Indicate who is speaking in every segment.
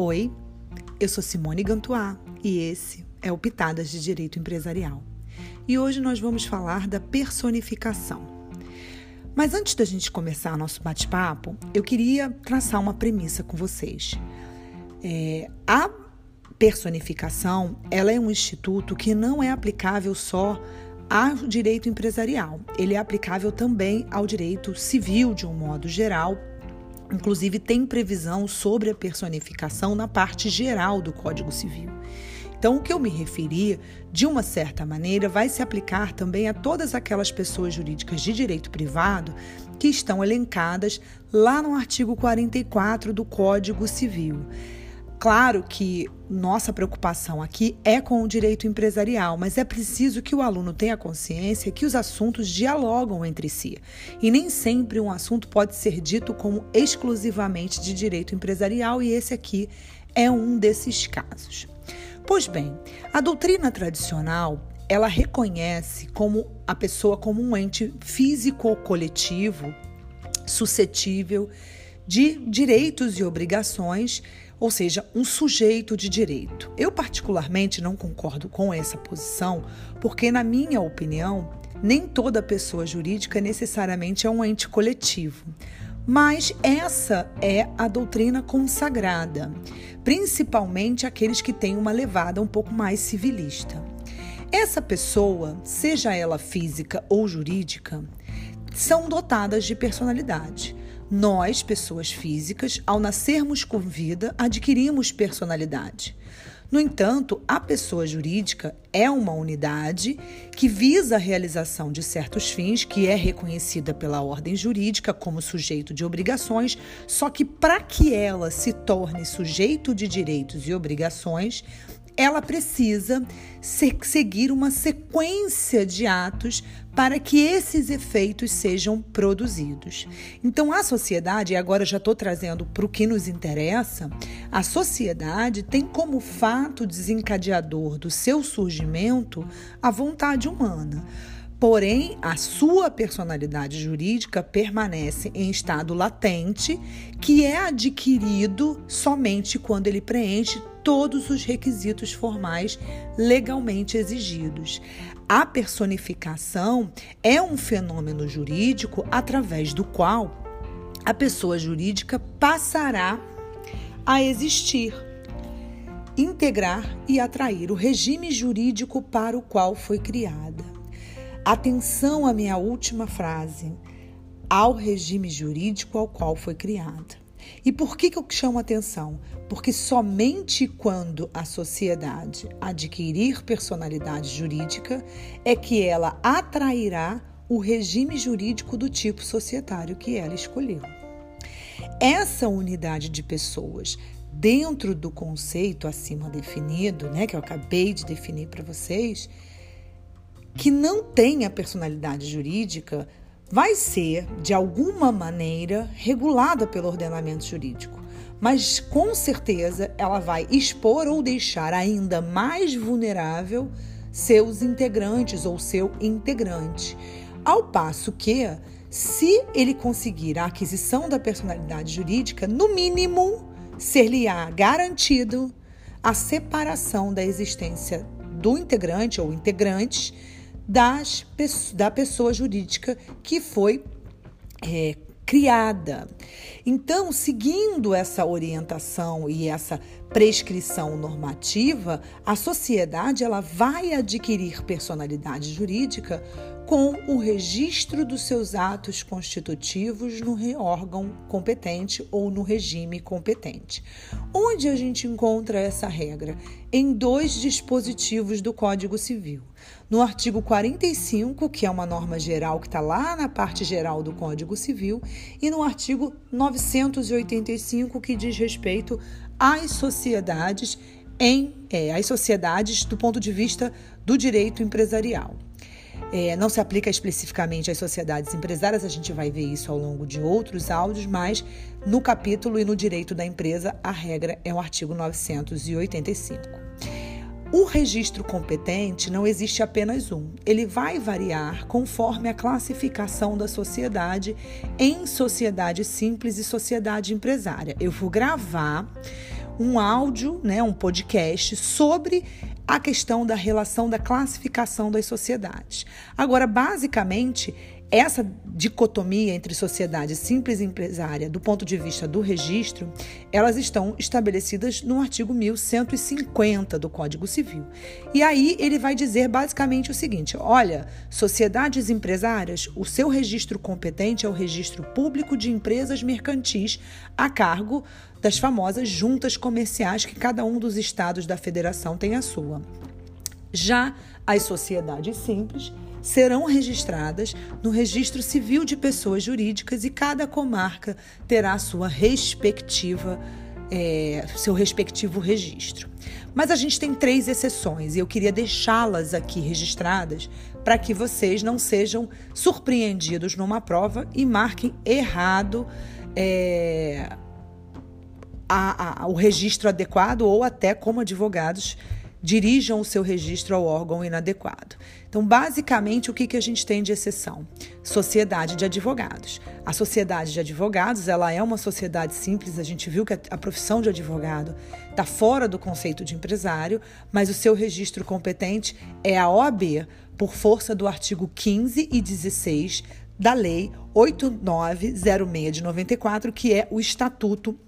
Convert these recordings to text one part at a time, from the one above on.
Speaker 1: Oi, eu sou Simone Gantuá e esse é o Pitadas de Direito Empresarial. E hoje nós vamos falar da personificação. Mas antes da gente começar nosso bate-papo, eu queria traçar uma premissa com vocês. É, a personificação ela é um instituto que não é aplicável só ao direito empresarial, ele é aplicável também ao direito civil de um modo geral Inclusive, tem previsão sobre a personificação na parte geral do Código Civil. Então, o que eu me referi, de uma certa maneira, vai se aplicar também a todas aquelas pessoas jurídicas de direito privado que estão elencadas lá no artigo 44 do Código Civil. Claro que nossa preocupação aqui é com o direito empresarial, mas é preciso que o aluno tenha consciência que os assuntos dialogam entre si. E nem sempre um assunto pode ser dito como exclusivamente de direito empresarial, e esse aqui é um desses casos. Pois bem, a doutrina tradicional ela reconhece como a pessoa como um ente físico ou coletivo suscetível de direitos e obrigações ou seja, um sujeito de direito. Eu, particularmente, não concordo com essa posição, porque, na minha opinião, nem toda pessoa jurídica necessariamente é um ente coletivo. Mas essa é a doutrina consagrada, principalmente aqueles que têm uma levada um pouco mais civilista. Essa pessoa, seja ela física ou jurídica, são dotadas de personalidade. Nós, pessoas físicas, ao nascermos com vida, adquirimos personalidade. No entanto, a pessoa jurídica é uma unidade que visa a realização de certos fins, que é reconhecida pela ordem jurídica como sujeito de obrigações, só que para que ela se torne sujeito de direitos e obrigações, ela precisa seguir uma sequência de atos para que esses efeitos sejam produzidos. Então, a sociedade, e agora já estou trazendo para o que nos interessa, a sociedade tem como fato desencadeador do seu surgimento a vontade humana. Porém, a sua personalidade jurídica permanece em estado latente, que é adquirido somente quando ele preenche todos os requisitos formais legalmente exigidos. A personificação é um fenômeno jurídico através do qual a pessoa jurídica passará a existir, integrar e atrair o regime jurídico para o qual foi criada. Atenção à minha última frase, ao regime jurídico ao qual foi criada. E por que, que eu chamo atenção? Porque somente quando a sociedade adquirir personalidade jurídica é que ela atrairá o regime jurídico do tipo societário que ela escolheu. Essa unidade de pessoas dentro do conceito acima definido, né, que eu acabei de definir para vocês, que não tenha personalidade jurídica vai ser, de alguma maneira, regulada pelo ordenamento jurídico. Mas com certeza ela vai expor ou deixar ainda mais vulnerável seus integrantes ou seu integrante. Ao passo que, se ele conseguir a aquisição da personalidade jurídica, no mínimo ser-lhe-á garantido a separação da existência do integrante ou integrantes das, da pessoa jurídica que foi é, criada. Então, seguindo essa orientação e essa prescrição normativa, a sociedade ela vai adquirir personalidade jurídica com o registro dos seus atos constitutivos no órgão competente ou no regime competente. Onde a gente encontra essa regra? Em dois dispositivos do Código Civil. No artigo 45, que é uma norma geral que está lá na parte geral do Código Civil, e no artigo 985, que diz respeito às sociedades em é, sociedades do ponto de vista do direito empresarial. É, não se aplica especificamente às sociedades empresárias, a gente vai ver isso ao longo de outros áudios, mas no capítulo e no direito da empresa, a regra é o artigo 985. O registro competente não existe apenas um, ele vai variar conforme a classificação da sociedade em sociedade simples e sociedade empresária. Eu vou gravar um áudio, né, um podcast sobre a questão da relação da classificação das sociedades. Agora, basicamente, essa dicotomia entre sociedade simples e empresária, do ponto de vista do registro, elas estão estabelecidas no artigo 1150 do Código Civil. E aí ele vai dizer basicamente o seguinte: olha, sociedades empresárias, o seu registro competente é o registro público de empresas mercantis a cargo das famosas juntas comerciais que cada um dos estados da federação tem a sua. Já as sociedades simples serão registradas no Registro Civil de Pessoas Jurídicas e cada comarca terá sua respectiva, é, seu respectivo registro. Mas a gente tem três exceções e eu queria deixá-las aqui registradas para que vocês não sejam surpreendidos numa prova e marquem errado é, a, a, o registro adequado ou até como advogados dirijam o seu registro ao órgão inadequado. Então, basicamente, o que, que a gente tem de exceção? Sociedade de advogados. A sociedade de advogados, ela é uma sociedade simples, a gente viu que a, a profissão de advogado está fora do conceito de empresário, mas o seu registro competente é a OAB, por força do artigo 15 e 16 da Lei 8906 de 94, que é o Estatuto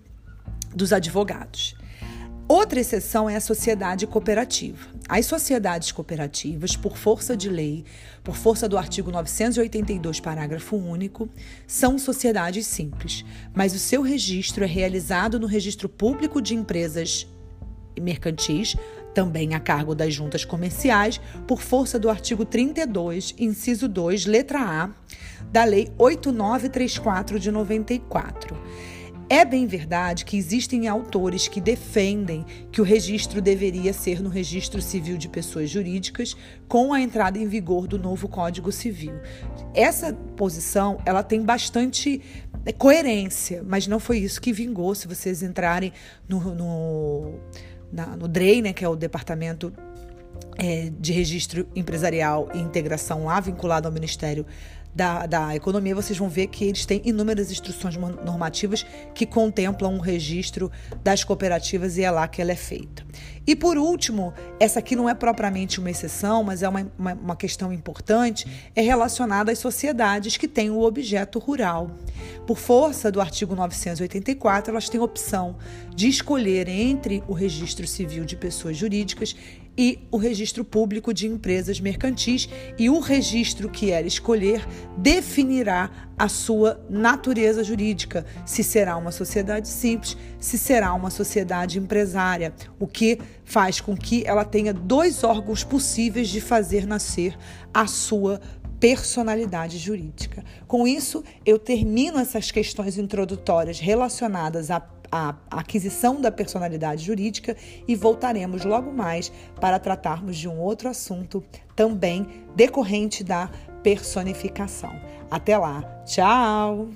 Speaker 1: dos Advogados. Outra exceção é a sociedade cooperativa. As sociedades cooperativas, por força de lei, por força do artigo 982, parágrafo único, são sociedades simples, mas o seu registro é realizado no Registro Público de Empresas Mercantis, também a cargo das juntas comerciais, por força do artigo 32, inciso 2, letra A, da Lei 8934 de 94. É bem verdade que existem autores que defendem que o registro deveria ser no Registro Civil de Pessoas Jurídicas com a entrada em vigor do novo Código Civil. Essa posição, ela tem bastante é, coerência, mas não foi isso que vingou. Se vocês entrarem no, no, na, no DREI, né, que é o Departamento é, de Registro Empresarial e Integração lá vinculado ao Ministério da, da economia, vocês vão ver que eles têm inúmeras instruções normativas que contemplam o registro das cooperativas e é lá que ela é feita. E por último, essa aqui não é propriamente uma exceção, mas é uma, uma, uma questão importante, é relacionada às sociedades que têm o objeto rural. Por força do artigo 984, elas têm opção de escolher entre o registro civil de pessoas jurídicas e o registro público de empresas mercantis, e o registro que ela escolher definirá a sua natureza jurídica, se será uma sociedade simples, se será uma sociedade empresária, o que faz com que ela tenha dois órgãos possíveis de fazer nascer a sua personalidade jurídica. Com isso, eu termino essas questões introdutórias relacionadas à a aquisição da personalidade jurídica e voltaremos logo mais para tratarmos de um outro assunto também decorrente da personificação. Até lá, tchau!